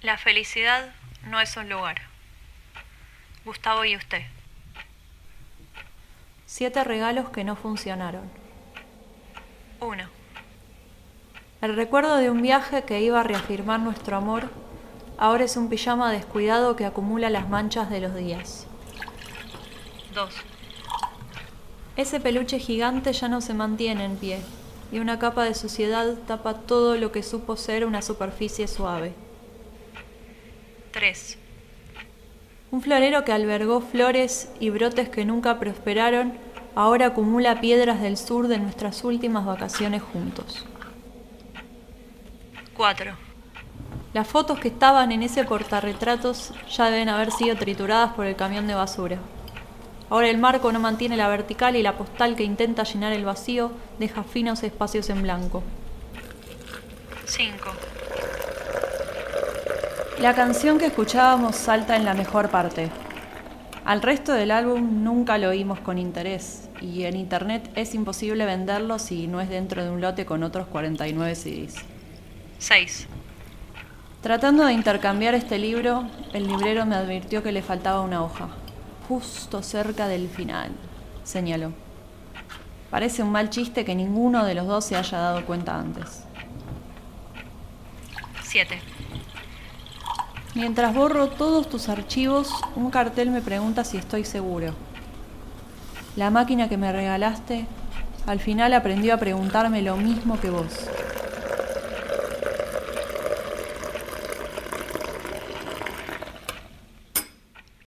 La felicidad no es un lugar. Gustavo y usted. Siete regalos que no funcionaron. 1. El recuerdo de un viaje que iba a reafirmar nuestro amor ahora es un pijama descuidado que acumula las manchas de los días. 2. Ese peluche gigante ya no se mantiene en pie y una capa de suciedad tapa todo lo que supo ser una superficie suave. 3. Un florero que albergó flores y brotes que nunca prosperaron ahora acumula piedras del sur de nuestras últimas vacaciones juntos. 4. Las fotos que estaban en ese portarretratos ya deben haber sido trituradas por el camión de basura. Ahora el marco no mantiene la vertical y la postal que intenta llenar el vacío deja finos espacios en blanco. 5. La canción que escuchábamos salta en la mejor parte. Al resto del álbum nunca lo oímos con interés y en internet es imposible venderlo si no es dentro de un lote con otros 49 CDs. 6. Tratando de intercambiar este libro, el librero me advirtió que le faltaba una hoja, justo cerca del final, señaló. Parece un mal chiste que ninguno de los dos se haya dado cuenta antes. 7. Mientras borro todos tus archivos, un cartel me pregunta si estoy seguro. La máquina que me regalaste al final aprendió a preguntarme lo mismo que vos.